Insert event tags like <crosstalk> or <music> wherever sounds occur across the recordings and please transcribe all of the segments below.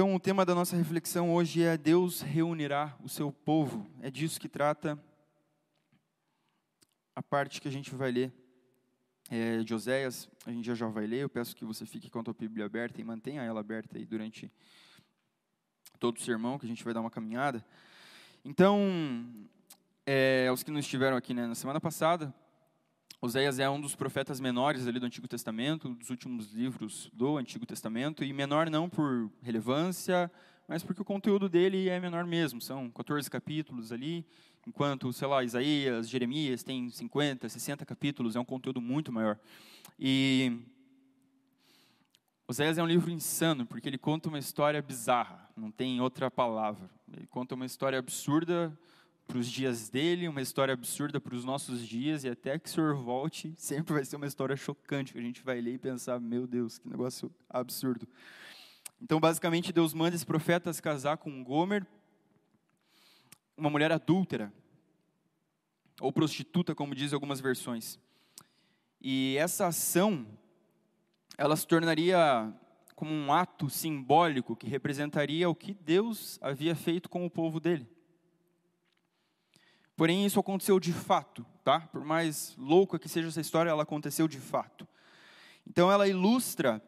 Então, o tema da nossa reflexão hoje é Deus reunirá o seu povo. É disso que trata a parte que a gente vai ler é, de Oséias. A gente já já vai ler. Eu peço que você fique com a tua Bíblia aberta e mantenha ela aberta aí durante todo o sermão, que a gente vai dar uma caminhada. Então, é, os que não estiveram aqui né, na semana passada, Oséias é um dos profetas menores ali do Antigo Testamento, dos últimos livros do Antigo Testamento, e menor não por relevância, mas porque o conteúdo dele é menor mesmo. São 14 capítulos ali, enquanto, sei lá, Isaías, Jeremias tem 50, 60 capítulos, é um conteúdo muito maior. E Oséias é um livro insano, porque ele conta uma história bizarra, não tem outra palavra. Ele conta uma história absurda para os dias dele, uma história absurda para os nossos dias, e até que o Senhor volte, sempre vai ser uma história chocante, que a gente vai ler e pensar, meu Deus, que negócio absurdo. Então, basicamente, Deus manda esse profeta se casar com Gomer, uma mulher adúltera, ou prostituta, como dizem algumas versões. E essa ação, ela se tornaria como um ato simbólico que representaria o que Deus havia feito com o povo dele. Porém, isso aconteceu de fato, tá? Por mais louca que seja essa história, ela aconteceu de fato. Então, ela ilustra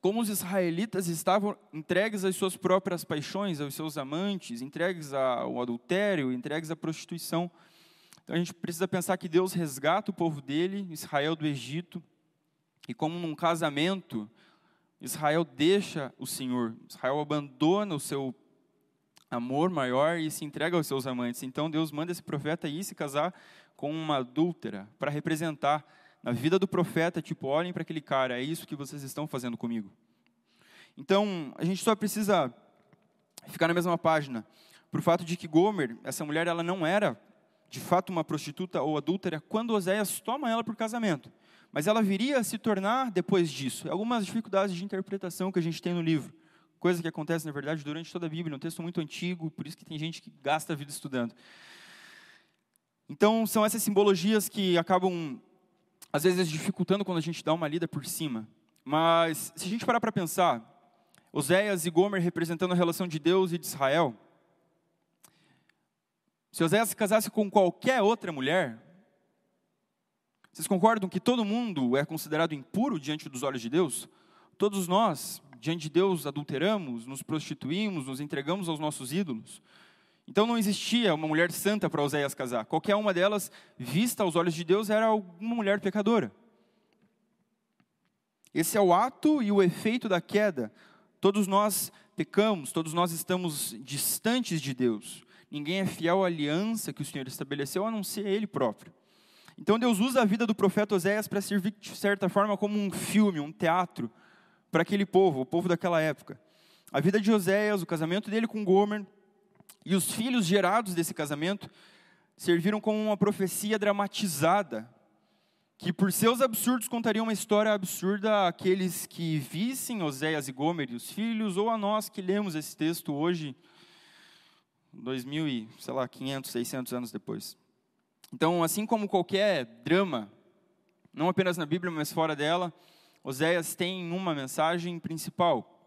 como os israelitas estavam entregues às suas próprias paixões, aos seus amantes, entregues ao adultério, entregues à prostituição. Então, a gente precisa pensar que Deus resgata o povo dele, Israel do Egito, e como num casamento, Israel deixa o Senhor, Israel abandona o seu amor maior e se entrega aos seus amantes. Então Deus manda esse profeta ir se casar com uma adúltera para representar na vida do profeta, tipo, olhem para aquele cara, é isso que vocês estão fazendo comigo. Então, a gente só precisa ficar na mesma página para o fato de que Gomer, essa mulher, ela não era de fato uma prostituta ou adúltera quando Oséias toma ela por casamento. Mas ela viria a se tornar depois disso. Algumas dificuldades de interpretação que a gente tem no livro coisa que acontece, na verdade, durante toda a Bíblia, um texto muito antigo, por isso que tem gente que gasta a vida estudando. Então, são essas simbologias que acabam, às vezes, dificultando quando a gente dá uma lida por cima. Mas, se a gente parar para pensar, Oséias e Gomer representando a relação de Deus e de Israel, se Oséias se casasse com qualquer outra mulher, vocês concordam que todo mundo é considerado impuro diante dos olhos de Deus? Todos nós diante de Deus adulteramos, nos prostituímos, nos entregamos aos nossos ídolos. Então não existia uma mulher santa para Oséias casar. Qualquer uma delas, vista aos olhos de Deus, era uma mulher pecadora. Esse é o ato e o efeito da queda. Todos nós pecamos, todos nós estamos distantes de Deus. Ninguém é fiel à aliança que o Senhor estabeleceu, a não ser Ele próprio. Então Deus usa a vida do profeta Oséias para servir, de certa forma, como um filme, um teatro, para aquele povo, o povo daquela época. A vida de Oséias, o casamento dele com Gomer e os filhos gerados desse casamento serviram como uma profecia dramatizada, que por seus absurdos contariam uma história absurda àqueles que vissem Oséias e Gomer e os filhos, ou a nós que lemos esse texto hoje, 2000 e, sei lá, 500, 600 anos depois. Então, assim como qualquer drama, não apenas na Bíblia, mas fora dela, Oséias tem uma mensagem principal.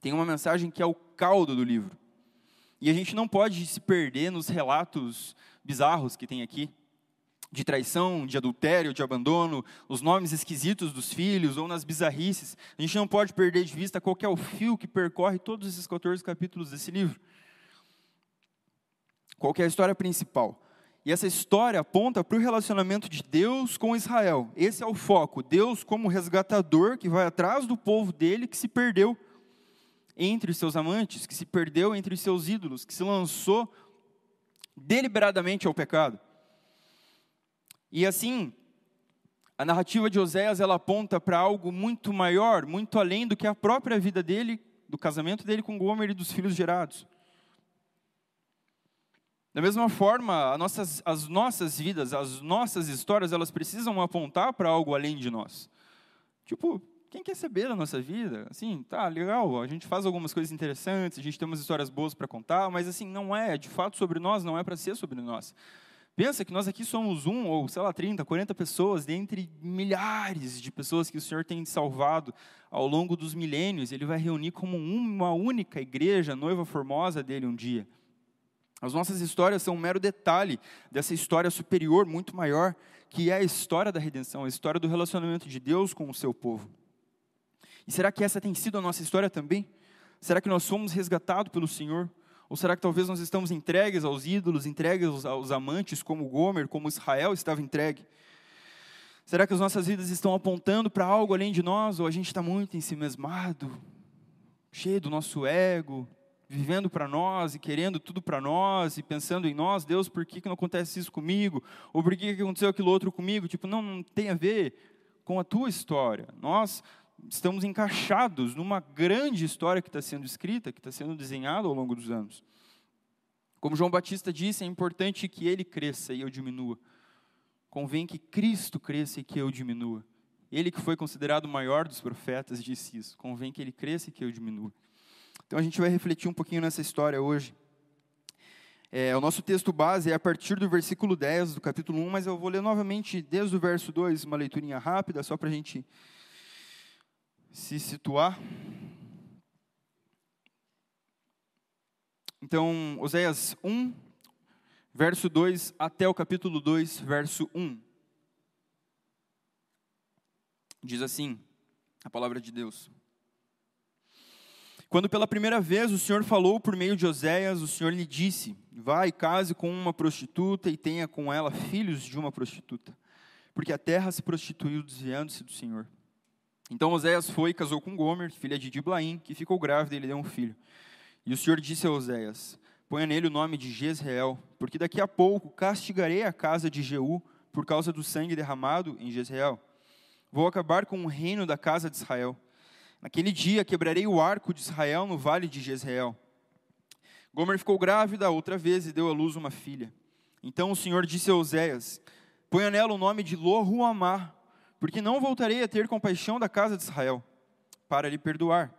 Tem uma mensagem que é o caldo do livro. E a gente não pode se perder nos relatos bizarros que tem aqui, de traição, de adultério, de abandono, os nomes esquisitos dos filhos ou nas bizarrices. A gente não pode perder de vista qual é o fio que percorre todos esses 14 capítulos desse livro. Qual é a história principal? E essa história aponta para o relacionamento de Deus com Israel. Esse é o foco. Deus como resgatador que vai atrás do povo dele que se perdeu entre os seus amantes, que se perdeu entre os seus ídolos, que se lançou deliberadamente ao pecado. E assim, a narrativa de Oséias ela aponta para algo muito maior, muito além do que a própria vida dele, do casamento dele com Gomer e dos filhos gerados. Da mesma forma, nossas, as nossas vidas, as nossas histórias, elas precisam apontar para algo além de nós. Tipo, quem quer saber da nossa vida? Assim, tá, legal, a gente faz algumas coisas interessantes, a gente tem umas histórias boas para contar, mas assim, não é, de fato, sobre nós, não é para ser sobre nós. Pensa que nós aqui somos um, ou sei lá, 30, 40 pessoas, dentre milhares de pessoas que o Senhor tem salvado ao longo dos milênios. Ele vai reunir como uma única igreja, noiva formosa dele um dia. As nossas histórias são um mero detalhe dessa história superior, muito maior, que é a história da redenção, a história do relacionamento de Deus com o seu povo. E será que essa tem sido a nossa história também? Será que nós fomos resgatados pelo Senhor? Ou será que talvez nós estamos entregues aos ídolos, entregues aos amantes, como Gomer, como Israel estava entregue? Será que as nossas vidas estão apontando para algo além de nós? Ou a gente está muito ensimesmado, cheio do nosso ego, vivendo para nós e querendo tudo para nós e pensando em nós, Deus, por que, que não acontece isso comigo? Ou por que, que aconteceu aquilo outro comigo? Tipo, não, não tem a ver com a tua história. Nós estamos encaixados numa grande história que está sendo escrita, que está sendo desenhada ao longo dos anos. Como João Batista disse, é importante que ele cresça e eu diminua. Convém que Cristo cresça e que eu diminua. Ele que foi considerado o maior dos profetas disse isso. Convém que ele cresça e que eu diminua. Então a gente vai refletir um pouquinho nessa história hoje. É, o nosso texto base é a partir do versículo 10 do capítulo 1, mas eu vou ler novamente desde o verso 2, uma leiturinha rápida, só para a gente se situar. Então, Oséias 1, verso 2 até o capítulo 2, verso 1. Diz assim a palavra de Deus. Quando pela primeira vez o Senhor falou por meio de Oséias, o Senhor lhe disse: Vai, case com uma prostituta e tenha com ela filhos de uma prostituta, porque a terra se prostituiu desviando-se do Senhor. Então Oséias foi e casou com Gomer, filha de Diblaim, que ficou grávida e lhe deu um filho. E o Senhor disse a Oséias: Ponha nele o nome de Jezreel, porque daqui a pouco castigarei a casa de Jeú por causa do sangue derramado em Jezreel. Vou acabar com o reino da casa de Israel Naquele dia quebrarei o arco de Israel no vale de Jezreel. Gomer ficou grávida outra vez e deu à luz uma filha. Então o Senhor disse a Oséias: Ponha nela o nome de Lohuamá, porque não voltarei a ter compaixão da casa de Israel, para lhe perdoar.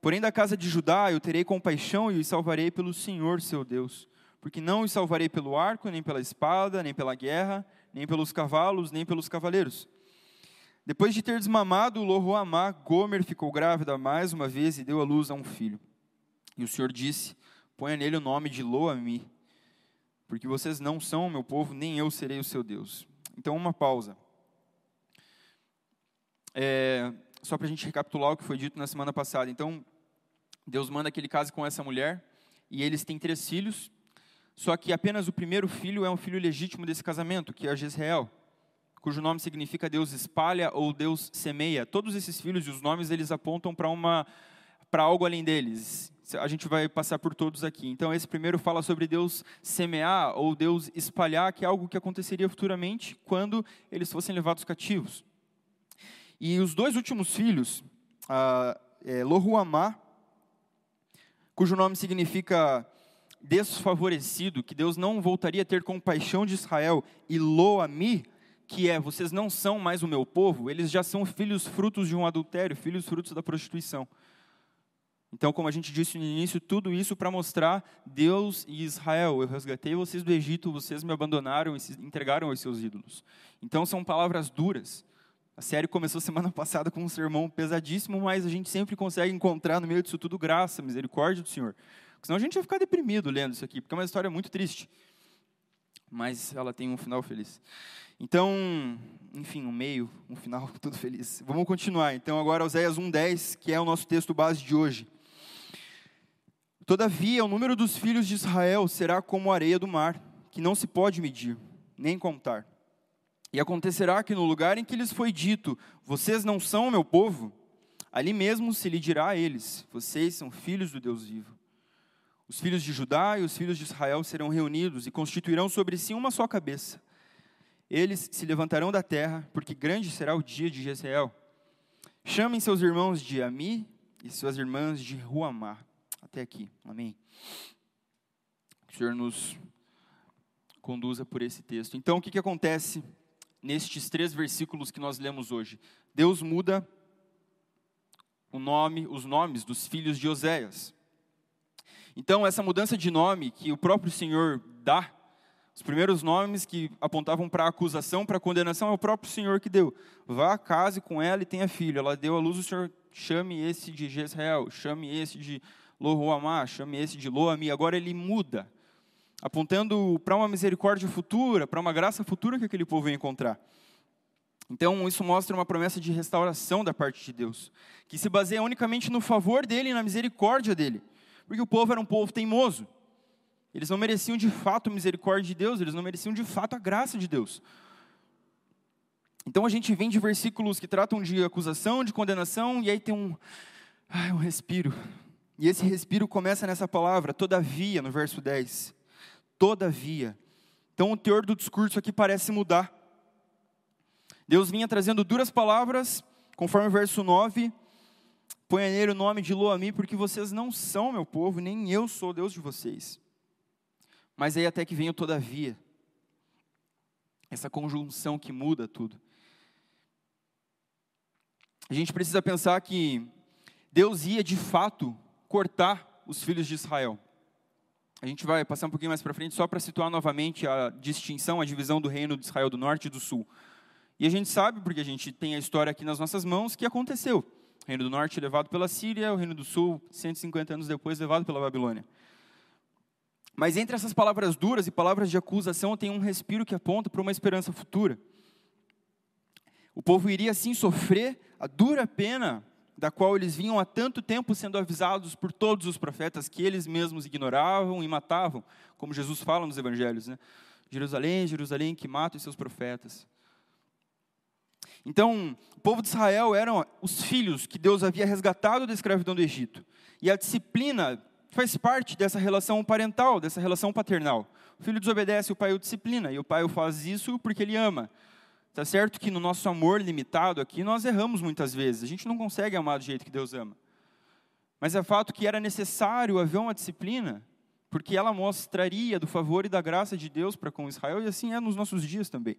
Porém, da casa de Judá eu terei compaixão e os salvarei pelo Senhor seu Deus. Porque não os salvarei pelo arco, nem pela espada, nem pela guerra, nem pelos cavalos, nem pelos cavaleiros depois de ter desmamado Lohuamá, Gomer ficou grávida mais uma vez e deu à luz a um filho. E o Senhor disse: Ponha nele o nome de Loami, porque vocês não são o meu povo, nem eu serei o seu Deus. Então, uma pausa. É, só para a gente recapitular o que foi dito na semana passada. Então, Deus manda que ele case com essa mulher, e eles têm três filhos, só que apenas o primeiro filho é um filho legítimo desse casamento, que é Jezreel cujo nome significa Deus espalha ou Deus semeia. Todos esses filhos e os nomes eles apontam para uma para algo além deles. A gente vai passar por todos aqui. Então esse primeiro fala sobre Deus semear ou Deus espalhar, que é algo que aconteceria futuramente quando eles fossem levados cativos. E os dois últimos filhos, ah, é, Lohuamá, cujo nome significa desfavorecido, que Deus não voltaria a ter compaixão de Israel, e Loami, que é: vocês não são mais o meu povo, eles já são filhos frutos de um adultério, filhos frutos da prostituição. Então, como a gente disse no início, tudo isso para mostrar Deus e Israel. Eu resgatei vocês do Egito, vocês me abandonaram e se entregaram aos seus ídolos. Então, são palavras duras. A série começou <laughs> semana passada com um sermão pesadíssimo, mas a gente sempre consegue encontrar no meio disso tudo graça, misericórdia do Senhor. Porque senão a gente vai ficar deprimido lendo isso aqui, porque é uma história muito triste. Mas ela tem um final feliz. Então, enfim, um meio, um final, <laughs> tudo feliz. Vamos continuar. Então, agora, Oséias 1,10, que é o nosso texto base de hoje. Todavia, o número dos filhos de Israel será como a areia do mar, que não se pode medir, nem contar. E acontecerá que no lugar em que lhes foi dito, vocês não são o meu povo, ali mesmo se lhe dirá a eles, vocês são filhos do Deus vivo. Os filhos de Judá e os filhos de Israel serão reunidos e constituirão sobre si uma só cabeça. Eles se levantarão da terra, porque grande será o dia de Jezreel. Chamem seus irmãos de Ami e suas irmãs de Ruamá. Até aqui. Amém. Que o Senhor nos conduza por esse texto. Então, o que, que acontece nestes três versículos que nós lemos hoje? Deus muda o nome, os nomes dos filhos de Oséias. Então, essa mudança de nome que o próprio Senhor dá Os primeiros nomes que apontavam para acusação, para condenação, é o próprio Senhor que deu. Vá, case com ela e tenha filho. Ela deu à luz, o Senhor chame esse de Jezreel, chame esse de Lohuamá, chame esse de Loami. Agora ele muda, apontando para uma misericórdia futura, para uma graça futura que aquele povo ia encontrar. Então, isso mostra uma promessa de restauração da parte de Deus, que se baseia unicamente no favor dele e na misericórdia dele. Porque o povo era um povo teimoso. Eles não mereciam de fato a misericórdia de Deus, eles não mereciam de fato a graça de Deus. Então a gente vem de versículos que tratam de acusação, de condenação, e aí tem um, ai, um respiro. E esse respiro começa nessa palavra, todavia, no verso 10. Todavia. Então o teor do discurso aqui parece mudar. Deus vinha trazendo duras palavras, conforme o verso 9. Ponha nele o nome de Loami, porque vocês não são meu povo, nem eu sou Deus de vocês. Mas aí até que vem o todavia. Essa conjunção que muda tudo. A gente precisa pensar que Deus ia de fato cortar os filhos de Israel. A gente vai passar um pouquinho mais para frente só para situar novamente a distinção, a divisão do reino de Israel do norte e do sul. E a gente sabe, porque a gente tem a história aqui nas nossas mãos, que aconteceu. Reino do norte levado pela Síria, o reino do sul, 150 anos depois, levado pela Babilônia. Mas entre essas palavras duras e palavras de acusação tem um respiro que aponta para uma esperança futura. O povo iria assim sofrer a dura pena da qual eles vinham há tanto tempo sendo avisados por todos os profetas que eles mesmos ignoravam e matavam, como Jesus fala nos evangelhos, né? Jerusalém, Jerusalém que mata os seus profetas. Então, o povo de Israel eram os filhos que Deus havia resgatado da escravidão do Egito. E a disciplina faz parte dessa relação parental, dessa relação paternal. O filho desobedece, o pai o disciplina, e o pai o faz isso porque ele ama. Está certo que no nosso amor limitado aqui, nós erramos muitas vezes. A gente não consegue amar do jeito que Deus ama. Mas é fato que era necessário haver uma disciplina, porque ela mostraria do favor e da graça de Deus para com Israel, e assim é nos nossos dias também.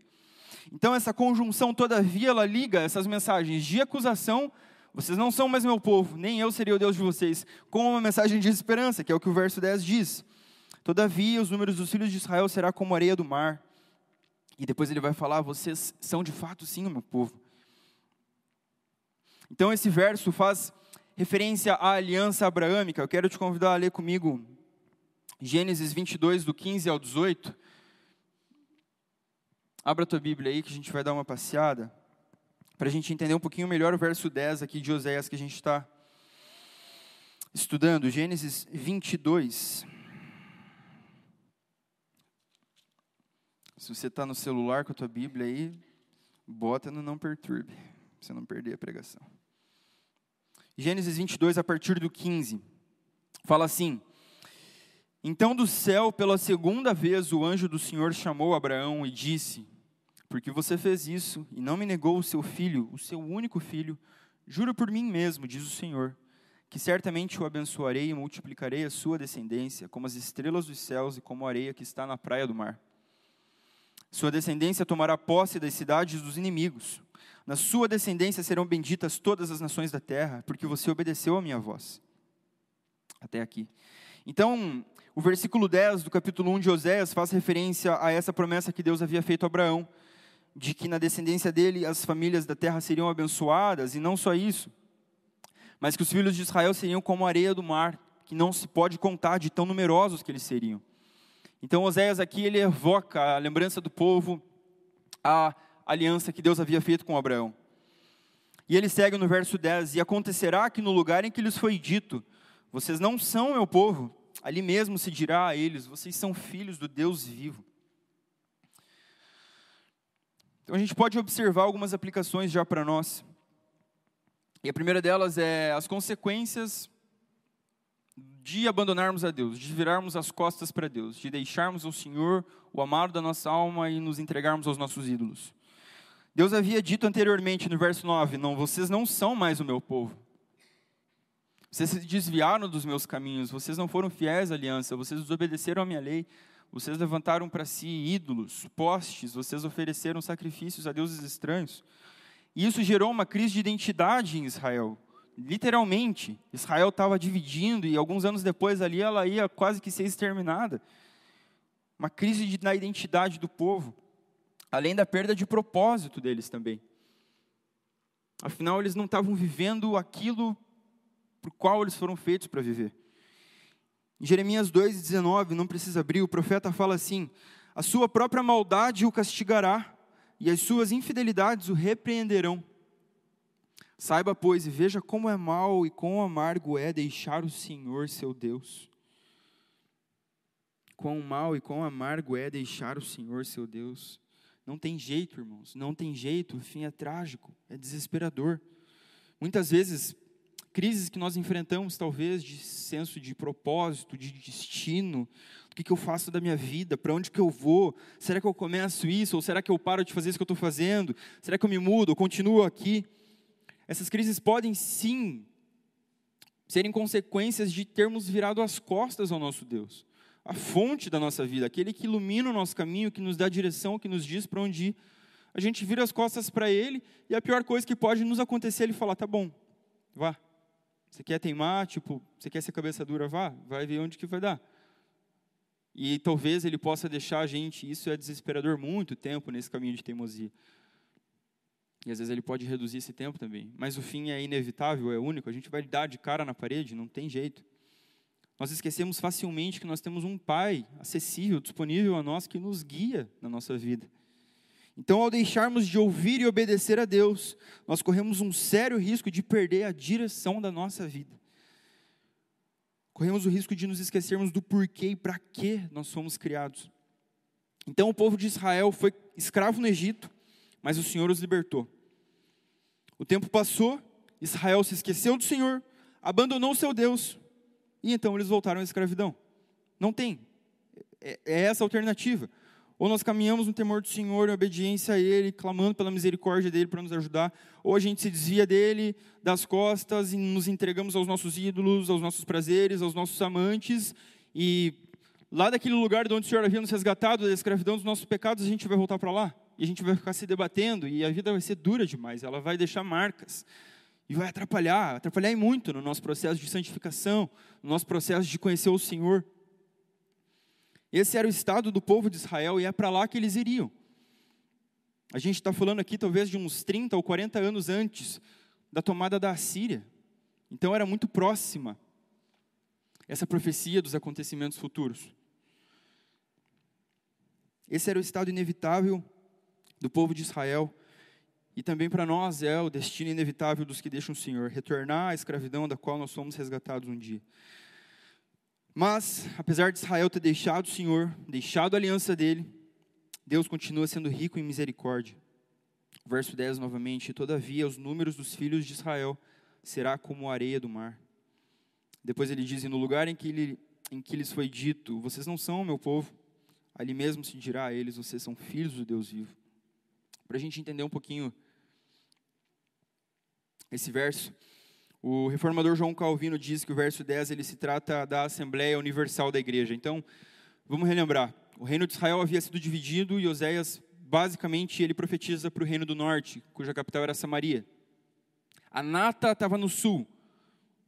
Então, essa conjunção, todavia, ela liga essas mensagens de acusação vocês não são mais meu povo, nem eu seria o Deus de vocês, com uma mensagem de esperança, que é o que o verso 10 diz. Todavia, os números dos filhos de Israel será como a areia do mar. E depois ele vai falar: vocês são de fato sim o meu povo. Então, esse verso faz referência à aliança abraâmica. Eu quero te convidar a ler comigo Gênesis 22, do 15 ao 18. Abra a tua Bíblia aí que a gente vai dar uma passeada para a gente entender um pouquinho melhor o verso 10 aqui de Oséias que a gente está estudando, Gênesis 22. Se você está no celular com a tua Bíblia aí, bota no não perturbe, para você não perder a pregação. Gênesis 22, a partir do 15, fala assim: Então do céu, pela segunda vez, o anjo do Senhor chamou Abraão e disse: porque você fez isso e não me negou o seu filho, o seu único filho, juro por mim mesmo, diz o Senhor, que certamente o abençoarei e multiplicarei a sua descendência, como as estrelas dos céus e como a areia que está na praia do mar. Sua descendência tomará posse das cidades dos inimigos. Na sua descendência serão benditas todas as nações da terra, porque você obedeceu a minha voz. Até aqui. Então, o versículo 10 do capítulo 1 de Oséias faz referência a essa promessa que Deus havia feito a Abraão, de que na descendência dele as famílias da terra seriam abençoadas, e não só isso, mas que os filhos de Israel seriam como a areia do mar, que não se pode contar de tão numerosos que eles seriam. Então Oséias aqui ele evoca a lembrança do povo, a aliança que Deus havia feito com Abraão. E ele segue no verso 10: E acontecerá que no lugar em que lhes foi dito, vocês não são meu povo, ali mesmo se dirá a eles, vocês são filhos do Deus vivo. Então a gente pode observar algumas aplicações já para nós. E a primeira delas é as consequências de abandonarmos a Deus, de virarmos as costas para Deus, de deixarmos o Senhor, o amado da nossa alma e nos entregarmos aos nossos ídolos. Deus havia dito anteriormente no verso 9: Não, vocês não são mais o meu povo. Vocês se desviaram dos meus caminhos, vocês não foram fiéis à aliança, vocês desobedeceram à minha lei, vocês levantaram para si ídolos, postes, vocês ofereceram sacrifícios a deuses estranhos. E isso gerou uma crise de identidade em Israel. Literalmente, Israel estava dividindo e alguns anos depois ali ela ia quase que ser exterminada. uma crise na identidade do povo, além da perda de propósito deles também. Afinal, eles não estavam vivendo aquilo por qual eles foram feitos para viver. Em Jeremias 2,19, não precisa abrir, o profeta fala assim: A sua própria maldade o castigará, e as suas infidelidades o repreenderão. Saiba, pois, e veja como é mal e quão amargo é deixar o Senhor seu Deus. Quão mal e quão amargo é deixar o Senhor seu Deus. Não tem jeito, irmãos, não tem jeito, o fim é trágico, é desesperador. Muitas vezes, crises que nós enfrentamos, talvez, de senso de propósito, de destino, o que, que eu faço da minha vida, para onde que eu vou, será que eu começo isso, ou será que eu paro de fazer isso que eu estou fazendo, será que eu me mudo, ou continuo aqui? Essas crises podem sim serem consequências de termos virado as costas ao nosso Deus, a fonte da nossa vida, aquele que ilumina o nosso caminho, que nos dá direção, que nos diz para onde ir. A gente vira as costas para Ele e a pior coisa que pode nos acontecer é Ele falar: tá bom, vá. Você quer teimar, tipo, você quer ser cabeça dura, vá, vai ver onde que vai dar. E talvez Ele possa deixar a gente, isso é desesperador, muito tempo nesse caminho de teimosia. E às vezes ele pode reduzir esse tempo também. Mas o fim é inevitável, é único. A gente vai dar de cara na parede, não tem jeito. Nós esquecemos facilmente que nós temos um Pai acessível, disponível a nós, que nos guia na nossa vida. Então, ao deixarmos de ouvir e obedecer a Deus, nós corremos um sério risco de perder a direção da nossa vida. Corremos o risco de nos esquecermos do porquê e para que nós fomos criados. Então, o povo de Israel foi escravo no Egito, mas o Senhor os libertou. O tempo passou, Israel se esqueceu do Senhor, abandonou o seu Deus, e então eles voltaram à escravidão. Não tem. É, é essa a alternativa. Ou nós caminhamos no temor do Senhor, em obediência a Ele, clamando pela misericórdia dEle para nos ajudar, ou a gente se desvia dEle, das costas, e nos entregamos aos nossos ídolos, aos nossos prazeres, aos nossos amantes, e lá daquele lugar de onde o Senhor havia nos resgatado da escravidão dos nossos pecados, a gente vai voltar para lá. E a gente vai ficar se debatendo. E a vida vai ser dura demais, ela vai deixar marcas. E vai atrapalhar, atrapalhar muito no nosso processo de santificação, no nosso processo de conhecer o Senhor. Esse era o estado do povo de Israel e é para lá que eles iriam. A gente está falando aqui talvez de uns 30 ou 40 anos antes da tomada da Assíria. Então era muito próxima essa profecia dos acontecimentos futuros. Esse era o estado inevitável do povo de Israel. E também para nós é o destino inevitável dos que deixam o Senhor, retornar à escravidão da qual nós somos resgatados um dia. Mas, apesar de Israel ter deixado o Senhor, deixado a aliança dele, Deus continua sendo rico em misericórdia. Verso 10 novamente: Todavia, os números dos filhos de Israel será como a areia do mar. Depois ele diz: No lugar em que, ele, em que lhes foi dito: Vocês não são meu povo, ali mesmo se dirá a eles: Vocês são filhos do Deus vivo para a gente entender um pouquinho esse verso. O reformador João Calvino diz que o verso 10 ele se trata da Assembleia Universal da Igreja. Então, vamos relembrar. O reino de Israel havia sido dividido e Oséias, basicamente, ele profetiza para o reino do norte, cuja capital era Samaria. A Nata estava no sul,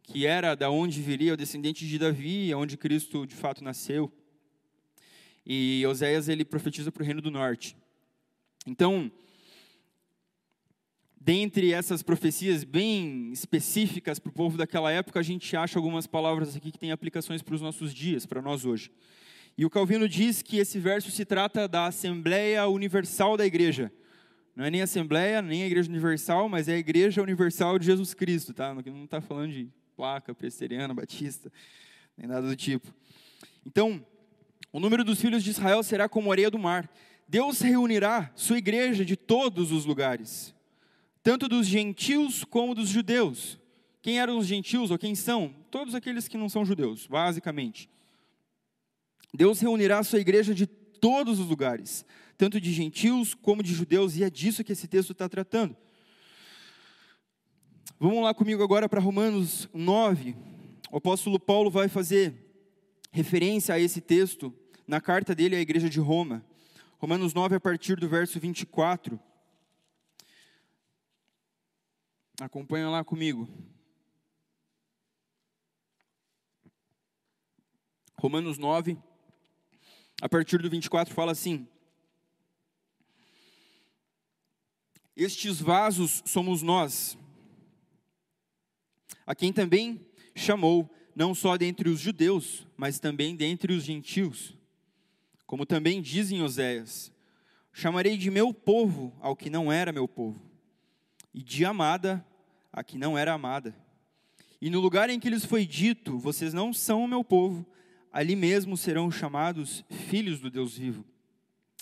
que era da onde viria o descendente de Davi, onde Cristo de fato nasceu. E Oséias ele profetiza para o reino do norte. Então, dentre essas profecias bem específicas para o povo daquela época, a gente acha algumas palavras aqui que têm aplicações para os nossos dias, para nós hoje. E o Calvino diz que esse verso se trata da Assembleia Universal da Igreja. Não é nem Assembleia, nem a Igreja Universal, mas é a Igreja Universal de Jesus Cristo, tá? Não está falando de placa, presteriana, batista, nem nada do tipo. Então, o número dos filhos de Israel será como a areia do mar. Deus reunirá sua igreja de todos os lugares tanto dos gentios como dos judeus. Quem eram os gentios ou quem são? Todos aqueles que não são judeus, basicamente. Deus reunirá a sua igreja de todos os lugares, tanto de gentios como de judeus, e é disso que esse texto está tratando. Vamos lá comigo agora para Romanos 9. O apóstolo Paulo vai fazer referência a esse texto na carta dele à igreja de Roma. Romanos 9, a partir do verso 24. Acompanha lá comigo. Romanos 9, a partir do 24, fala assim: Estes vasos somos nós, a quem também chamou, não só dentre os judeus, mas também dentre os gentios. Como também dizem Oséias: Chamarei de meu povo ao que não era meu povo, e de amada a que não era amada. E no lugar em que lhes foi dito: Vocês não são o meu povo, ali mesmo serão chamados filhos do Deus vivo.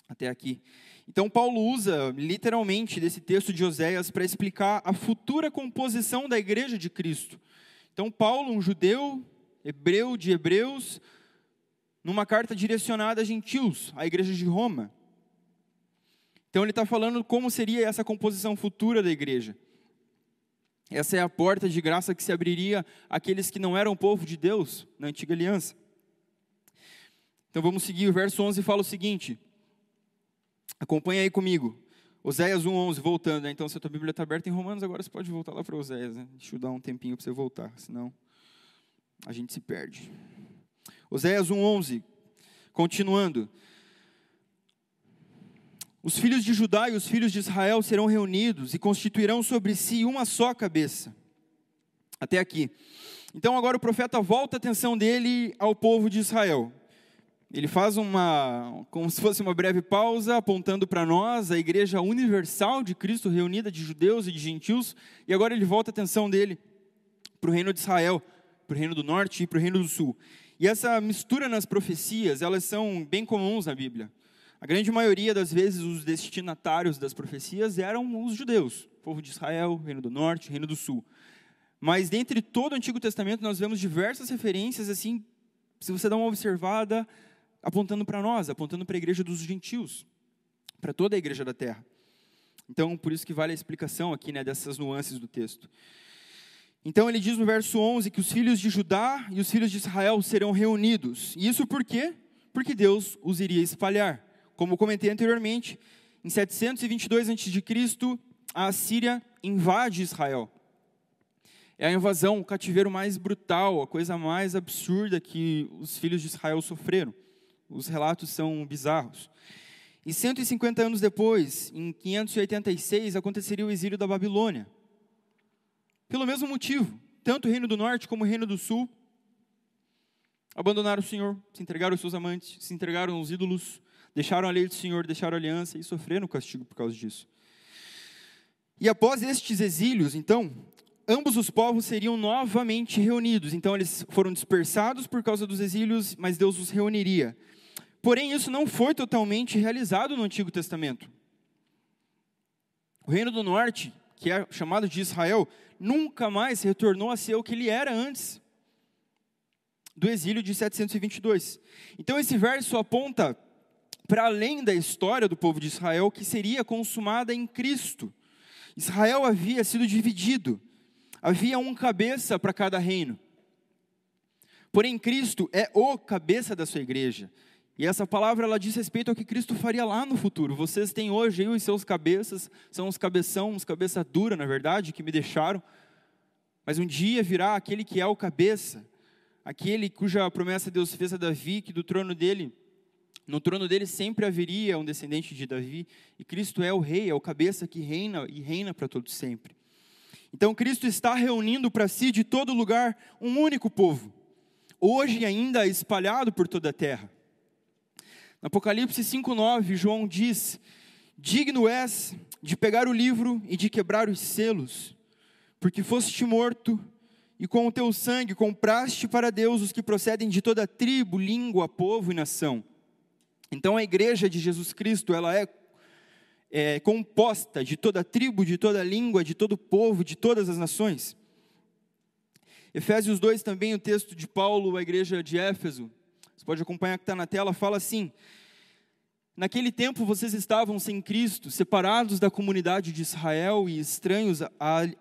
Até aqui. Então, Paulo usa literalmente desse texto de Oséias para explicar a futura composição da igreja de Cristo. Então, Paulo, um judeu, hebreu de Hebreus, numa carta direcionada a gentios, à igreja de Roma. Então, ele está falando como seria essa composição futura da igreja. Essa é a porta de graça que se abriria àqueles que não eram povo de Deus na antiga aliança. Então vamos seguir, o verso 11 fala o seguinte: Acompanha aí comigo. Oséias 1,11, voltando. Né? Então, se a tua Bíblia está aberta em Romanos, agora você pode voltar lá para Oséias. Né? Deixa eu dar um tempinho para você voltar, senão a gente se perde. Oséias 1,11, continuando. Os filhos de Judá e os filhos de Israel serão reunidos e constituirão sobre si uma só cabeça. Até aqui. Então agora o profeta volta a atenção dele ao povo de Israel. Ele faz uma, como se fosse uma breve pausa, apontando para nós a igreja universal de Cristo, reunida de judeus e de gentios, e agora ele volta a atenção dele para o reino de Israel, para o reino do norte e para o reino do sul. E essa mistura nas profecias, elas são bem comuns na Bíblia. A grande maioria das vezes, os destinatários das profecias eram os judeus, povo de Israel, reino do norte, reino do sul. Mas dentre todo o Antigo Testamento, nós vemos diversas referências, assim, se você dá uma observada, apontando para nós, apontando para a igreja dos gentios, para toda a igreja da terra. Então, por isso que vale a explicação aqui, né, dessas nuances do texto. Então, ele diz no verso 11 que os filhos de Judá e os filhos de Israel serão reunidos. E isso por quê? Porque Deus os iria espalhar. Como comentei anteriormente, em 722 a.C., a Síria invade Israel. É a invasão, o cativeiro mais brutal, a coisa mais absurda que os filhos de Israel sofreram. Os relatos são bizarros. E 150 anos depois, em 586, aconteceria o exílio da Babilônia. Pelo mesmo motivo, tanto o reino do norte como o reino do sul abandonaram o Senhor, se entregaram aos seus amantes, se entregaram aos ídolos, deixaram a lei do Senhor, deixaram a aliança e sofreram castigo por causa disso. E após estes exílios, então, ambos os povos seriam novamente reunidos. Então, eles foram dispersados por causa dos exílios, mas Deus os reuniria. Porém, isso não foi totalmente realizado no Antigo Testamento. O Reino do Norte, que é chamado de Israel, nunca mais retornou a ser o que ele era antes do exílio de 722. Então, esse verso aponta para além da história do povo de Israel, que seria consumada em Cristo. Israel havia sido dividido, havia um cabeça para cada reino. Porém, Cristo é o cabeça da sua igreja. E essa palavra ela diz respeito ao que Cristo faria lá no futuro. Vocês têm hoje aí os seus cabeças, são os cabeção, os cabeça dura, na verdade, que me deixaram. Mas um dia virá aquele que é o cabeça, aquele cuja promessa Deus fez a Davi, que do trono dele, no trono dele sempre haveria um descendente de Davi, e Cristo é o rei, é o cabeça que reina e reina para todos sempre. Então Cristo está reunindo para si de todo lugar um único povo, hoje ainda espalhado por toda a terra. No Apocalipse 5,9, João diz: Digno és de pegar o livro e de quebrar os selos, porque foste morto, e com o teu sangue compraste para Deus os que procedem de toda tribo, língua, povo e nação. Então a igreja de Jesus Cristo, ela é, é composta de toda tribo, de toda língua, de todo povo, de todas as nações. Efésios 2 também, o texto de Paulo, a igreja de Éfeso, você pode acompanhar que está na tela, fala assim: Naquele tempo vocês estavam sem Cristo, separados da comunidade de Israel e estranhos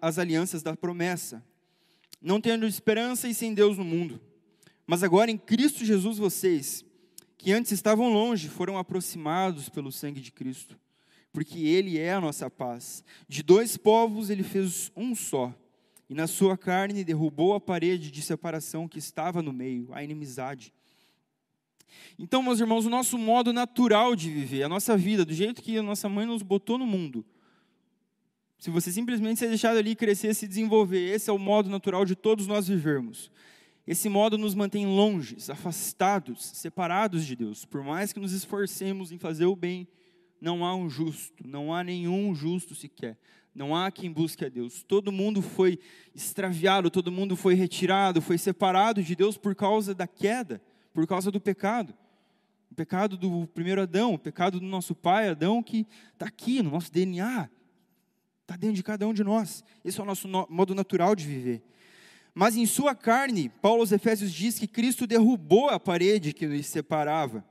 às alianças da promessa, não tendo esperança e sem Deus no mundo. Mas agora em Cristo Jesus vocês, que antes estavam longe, foram aproximados pelo sangue de Cristo, porque Ele é a nossa paz. De dois povos Ele fez um só, e na sua carne derrubou a parede de separação que estava no meio, a inimizade Então, meus irmãos, o nosso modo natural de viver, a nossa vida, do jeito que a nossa mãe nos botou no mundo, se você simplesmente ser deixado ali crescer, se desenvolver, esse é o modo natural de todos nós vivermos. Esse modo nos mantém longes, afastados, separados de Deus. Por mais que nos esforcemos em fazer o bem, não há um justo, não há nenhum justo sequer. Não há quem busque a Deus. Todo mundo foi extraviado, todo mundo foi retirado, foi separado de Deus por causa da queda, por causa do pecado. O pecado do primeiro Adão, o pecado do nosso pai Adão, que está aqui no nosso DNA, está dentro de cada um de nós. Esse é o nosso modo natural de viver. Mas em sua carne, Paulo aos Efésios diz que Cristo derrubou a parede que nos separava.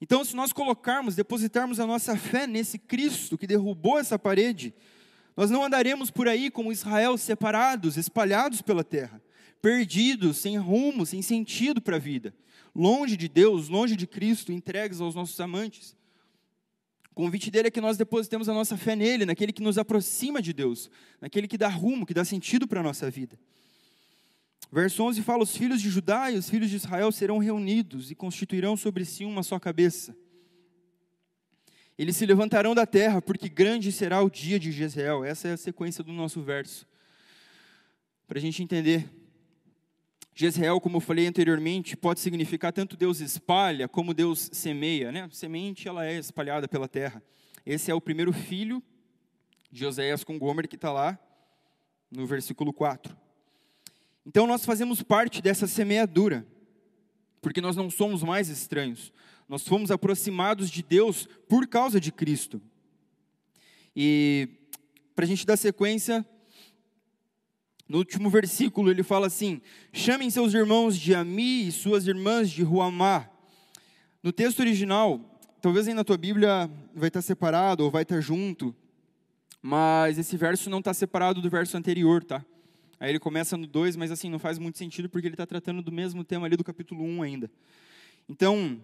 Então, se nós colocarmos, depositarmos a nossa fé nesse Cristo que derrubou essa parede, nós não andaremos por aí como Israel, separados, espalhados pela terra, perdidos, sem rumo, sem sentido para a vida, longe de Deus, longe de Cristo, entregues aos nossos amantes. O convite dele é que nós depositemos a nossa fé nele, naquele que nos aproxima de Deus, naquele que dá rumo, que dá sentido para a nossa vida. Verso 11 fala: Os filhos de Judá e os filhos de Israel serão reunidos e constituirão sobre si uma só cabeça. Eles se levantarão da terra, porque grande será o dia de Jezreel. Essa é a sequência do nosso verso. Para a gente entender. Jezreel, como eu falei anteriormente, pode significar tanto Deus espalha, como Deus semeia. Né? A semente ela é espalhada pela terra. Esse é o primeiro filho de Oséias com Gomer, que está lá no versículo 4. Então nós fazemos parte dessa semeadura, porque nós não somos mais estranhos. Nós fomos aproximados de Deus por causa de Cristo. E para a gente dar sequência, no último versículo ele fala assim: chamem seus irmãos de Ami e suas irmãs de Ruamá. No texto original, talvez aí na tua Bíblia vai estar separado ou vai estar junto, mas esse verso não está separado do verso anterior, tá? Aí ele começa no 2, mas assim, não faz muito sentido porque ele está tratando do mesmo tema ali do capítulo 1 um ainda. Então,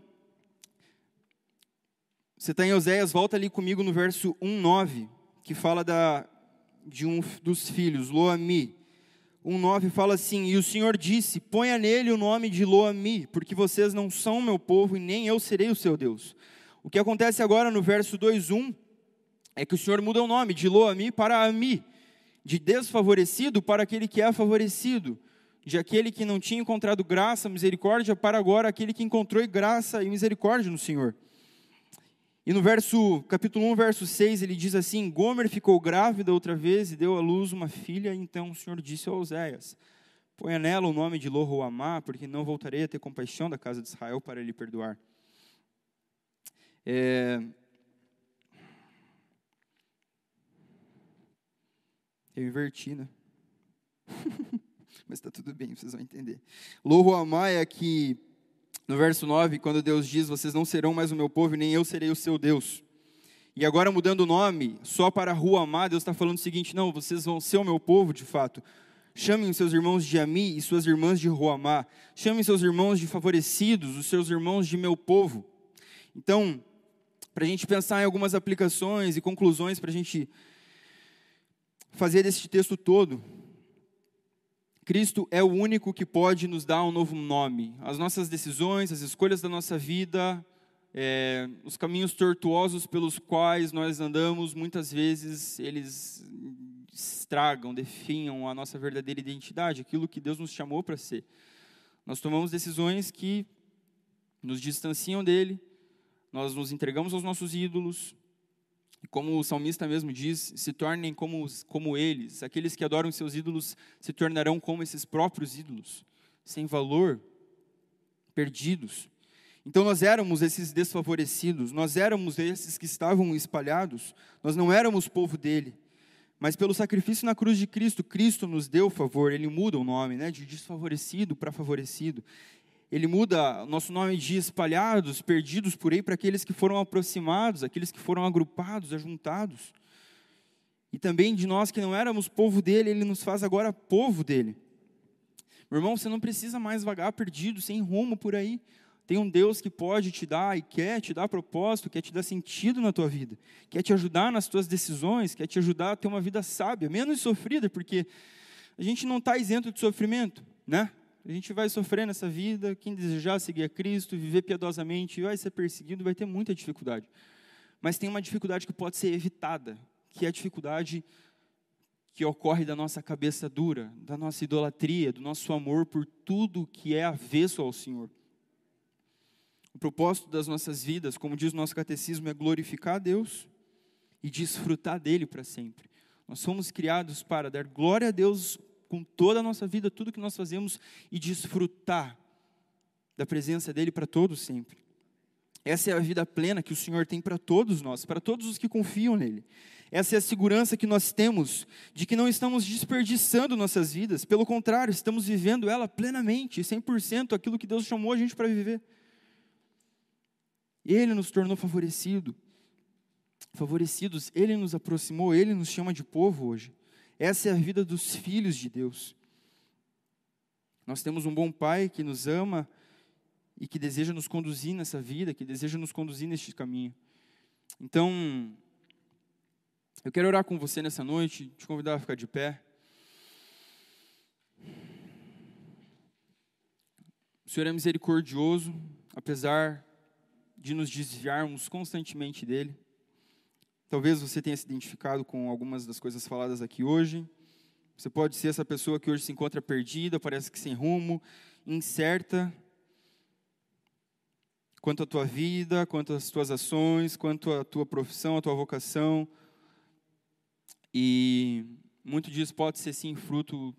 você está em Oséias, volta ali comigo no verso 1, 9, que fala da, de um dos filhos, Loami. 1,9 fala assim: E o Senhor disse: Ponha nele o nome de Loami, porque vocês não são meu povo e nem eu serei o seu Deus. O que acontece agora no verso 2,1 é que o Senhor muda o nome de Loami para Ami, de desfavorecido para aquele que é favorecido, de aquele que não tinha encontrado graça, misericórdia, para agora aquele que encontrou graça e misericórdia no Senhor. E no verso, capítulo 1, verso 6, ele diz assim: Gomer ficou grávida outra vez e deu à luz uma filha, então o Senhor disse a Oséias: Ponha nela o nome de Lohuamá, porque não voltarei a ter compaixão da casa de Israel para lhe perdoar. É... Eu inverti, né? <laughs> Mas está tudo bem, vocês vão entender. Lohuamá é que no verso 9, quando Deus diz: Vocês não serão mais o meu povo, nem eu serei o seu Deus. E agora, mudando o nome, só para Rua Amá, Deus está falando o seguinte: Não, vocês vão ser o meu povo de fato. Chamem os seus irmãos de Ami e suas irmãs de Ruamá. Chamem seus irmãos de favorecidos, os seus irmãos de meu povo. Então, para a gente pensar em algumas aplicações e conclusões, para a gente fazer desse texto todo, Cristo é o único que pode nos dar um novo nome. As nossas decisões, as escolhas da nossa vida, é, os caminhos tortuosos pelos quais nós andamos, muitas vezes eles estragam, definham a nossa verdadeira identidade, aquilo que Deus nos chamou para ser. Nós tomamos decisões que nos distanciam dele, nós nos entregamos aos nossos ídolos, como o salmista mesmo diz, se tornem como, como eles. Aqueles que adoram seus ídolos se tornarão como esses próprios ídolos, sem valor, perdidos. Então nós éramos esses desfavorecidos, nós éramos esses que estavam espalhados, nós não éramos povo dele. Mas pelo sacrifício na cruz de Cristo, Cristo nos deu favor, ele muda o nome, né, de desfavorecido para favorecido ele muda nosso nome de espalhados, perdidos por aí, para aqueles que foram aproximados, aqueles que foram agrupados, ajuntados. E também de nós que não éramos povo dele, ele nos faz agora povo dele. Meu irmão, você não precisa mais vagar perdido, sem rumo por aí. Tem um Deus que pode te dar e quer te dar propósito, quer te dar sentido na tua vida, quer te ajudar nas tuas decisões, quer te ajudar a ter uma vida sábia, menos sofrida, porque a gente não está isento de sofrimento, né? A gente vai sofrer nessa vida. Quem desejar seguir a Cristo, viver piedosamente, vai ser perseguido, vai ter muita dificuldade. Mas tem uma dificuldade que pode ser evitada, que é a dificuldade que ocorre da nossa cabeça dura, da nossa idolatria, do nosso amor por tudo que é avesso ao Senhor. O propósito das nossas vidas, como diz o nosso catecismo, é glorificar a Deus e desfrutar dele para sempre. Nós somos criados para dar glória a Deus com toda a nossa vida, tudo que nós fazemos e desfrutar da presença dele para todos sempre. Essa é a vida plena que o Senhor tem para todos nós, para todos os que confiam nele. Essa é a segurança que nós temos de que não estamos desperdiçando nossas vidas, pelo contrário, estamos vivendo ela plenamente, 100% aquilo que Deus chamou a gente para viver. Ele nos tornou favorecido, favorecidos, ele nos aproximou, ele nos chama de povo hoje. Essa é a vida dos filhos de Deus. Nós temos um bom pai que nos ama e que deseja nos conduzir nessa vida, que deseja nos conduzir neste caminho. Então, eu quero orar com você nessa noite, te convidar a ficar de pé. O Senhor é misericordioso, apesar de nos desviarmos constantemente dele. Talvez você tenha se identificado com algumas das coisas faladas aqui hoje. Você pode ser essa pessoa que hoje se encontra perdida, parece que sem rumo, incerta quanto à tua vida, quanto às tuas ações, quanto à tua profissão, à tua vocação. E muito disso pode ser sim fruto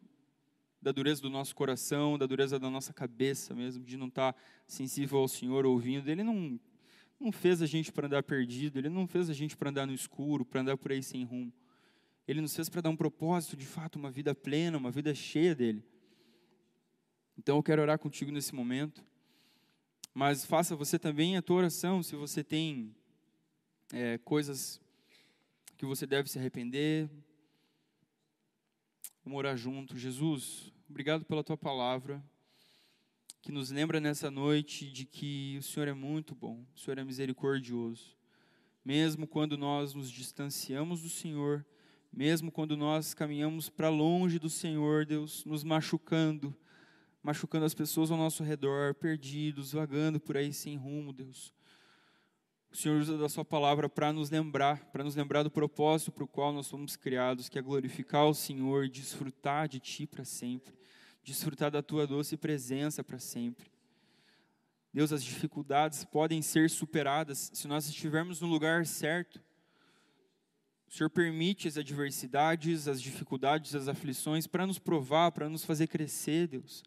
da dureza do nosso coração, da dureza da nossa cabeça mesmo, de não estar sensível ao Senhor ouvindo. Ele não não fez a gente para andar perdido, Ele não fez a gente para andar no escuro, para andar por aí sem rumo. Ele nos fez para dar um propósito, de fato, uma vida plena, uma vida cheia dele. Então eu quero orar contigo nesse momento. Mas faça você também a tua oração, se você tem é, coisas que você deve se arrepender. Vamos orar junto. Jesus, obrigado pela tua palavra que nos lembra nessa noite de que o Senhor é muito bom, o Senhor é misericordioso. Mesmo quando nós nos distanciamos do Senhor, mesmo quando nós caminhamos para longe do Senhor, Deus, nos machucando, machucando as pessoas ao nosso redor, perdidos, vagando por aí sem rumo, Deus. O Senhor usa da Sua palavra para nos lembrar, para nos lembrar do propósito para o qual nós fomos criados, que é glorificar o Senhor, desfrutar de Ti para sempre desfrutar da tua doce presença para sempre. Deus, as dificuldades podem ser superadas se nós estivermos no lugar certo. O Senhor permite as adversidades, as dificuldades, as aflições para nos provar, para nos fazer crescer, Deus.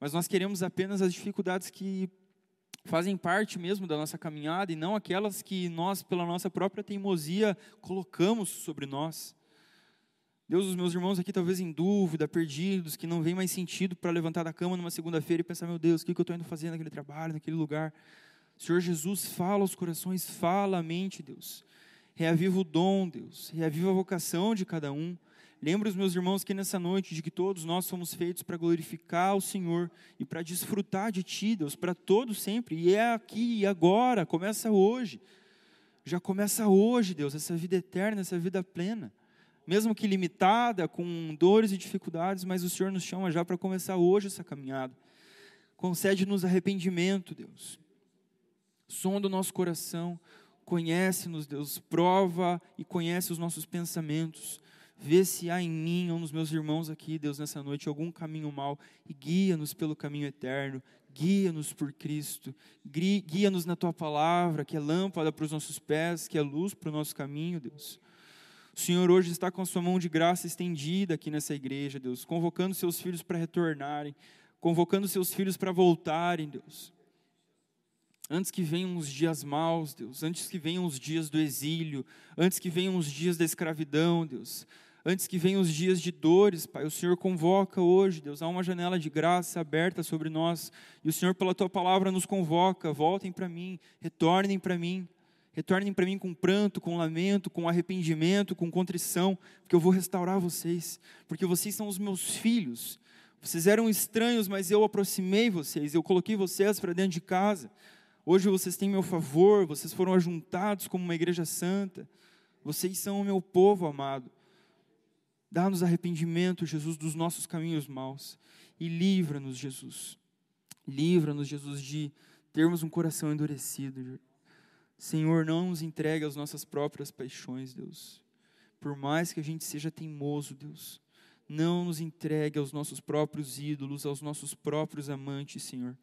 Mas nós queremos apenas as dificuldades que fazem parte mesmo da nossa caminhada e não aquelas que nós, pela nossa própria teimosia, colocamos sobre nós. Deus, os meus irmãos aqui talvez em dúvida, perdidos, que não vem mais sentido para levantar da cama numa segunda-feira e pensar, meu Deus, o que, eu estou indo fazer naquele trabalho, naquele lugar? Senhor Jesus, fala aos corações, fala à mente, Deus. Reaviva o dom, Deus. Reaviva a vocação de cada um. Lembra os meus irmãos que nessa noite, de que todos nós somos feitos para glorificar o Senhor e para desfrutar de Ti, Deus, para todos sempre. E é aqui e agora, começa hoje. Já começa hoje, Deus, essa vida eterna, essa vida plena mesmo que limitada, com dores e dificuldades, mas o Senhor nos chama já para começar hoje essa caminhada. Concede-nos arrependimento, Deus. Sonda o nosso coração, conhece-nos, Deus, prova e conhece os nossos pensamentos. Vê se há em mim ou nos meus irmãos aqui, Deus, nessa noite, algum caminho mau e guia-nos pelo caminho eterno, guia-nos por Cristo, guia-nos na tua palavra, que é lâmpada para os nossos pés, que é luz para o nosso caminho, Deus. O Senhor hoje está com a sua mão de graça estendida aqui nessa igreja, Deus, convocando seus filhos para retornarem, convocando seus filhos para voltarem, Deus. Antes que venham os dias maus, Deus, antes que venham os dias do exílio, antes que venham os dias da escravidão, Deus, antes que venham os dias de dores, Pai, o Senhor convoca hoje, Deus, há uma janela de graça aberta sobre nós, e o Senhor, pela tua palavra, nos convoca: voltem para mim, retornem para mim. Retornem para mim com pranto, com lamento, com arrependimento, com contrição, porque eu vou restaurar vocês, porque vocês são os meus filhos. Vocês eram estranhos, mas eu aproximei vocês, eu coloquei vocês para dentro de casa. Hoje vocês têm meu favor, vocês foram ajuntados como uma igreja santa. Vocês são o meu povo amado. Dá-nos arrependimento, Jesus, dos nossos caminhos maus E livra-nos, Jesus. Livra-nos, Jesus, de termos um coração endurecido. Senhor, não nos entregue às nossas próprias paixões, Deus. Por mais que a gente seja teimoso, Deus, não nos entregue aos nossos próprios ídolos, aos nossos próprios amantes, Senhor.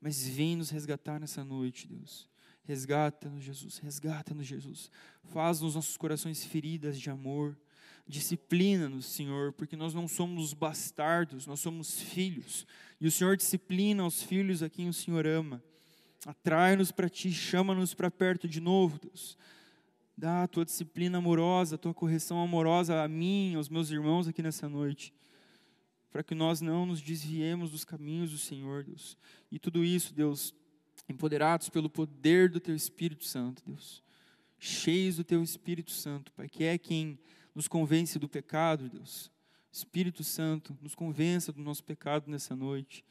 Mas vem nos resgatar nessa noite, Deus. Resgata-nos, Jesus, resgata-nos, Jesus. Faz nos nossos corações feridas de amor. Disciplina-nos, Senhor, porque nós não somos bastardos, nós somos filhos. E o Senhor disciplina os filhos a quem o Senhor ama. Atrai-nos para Ti, chama-nos para perto de novo, Deus. Dá a Tua disciplina amorosa, a Tua correção amorosa a mim, aos meus irmãos aqui nessa noite. Para que nós não nos desviemos dos caminhos do Senhor, Deus. E tudo isso, Deus, empoderados pelo poder do Teu Espírito Santo, Deus. Cheios do Teu Espírito Santo, Pai, que é quem nos convence do pecado, Deus. Espírito Santo, nos convença do nosso pecado nessa noite,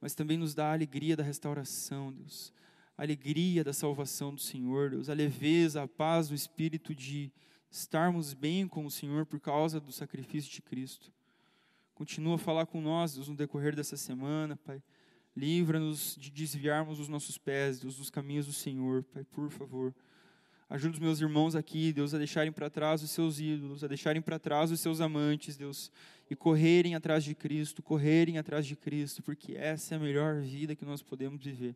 mas também nos dá a alegria da restauração, Deus. A alegria da salvação do Senhor, Deus. A leveza, a paz do Espírito de estarmos bem com o Senhor por causa do sacrifício de Cristo. Continua a falar com nós, Deus, no decorrer dessa semana, Pai. Livra-nos de desviarmos os nossos pés, Deus, dos caminhos do Senhor, Pai, por favor. Ajuda os meus irmãos aqui, Deus, a deixarem para trás os seus ídolos, a deixarem para trás os seus amantes, Deus, e correrem atrás de Cristo, correrem atrás de Cristo, porque essa é a melhor vida que nós podemos viver.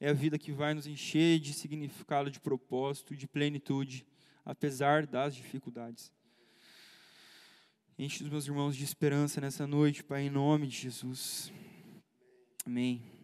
É a vida que vai nos encher de significado, de propósito, de plenitude, apesar das dificuldades. Enche os meus irmãos de esperança nessa noite, Pai, em nome de Jesus. Amém.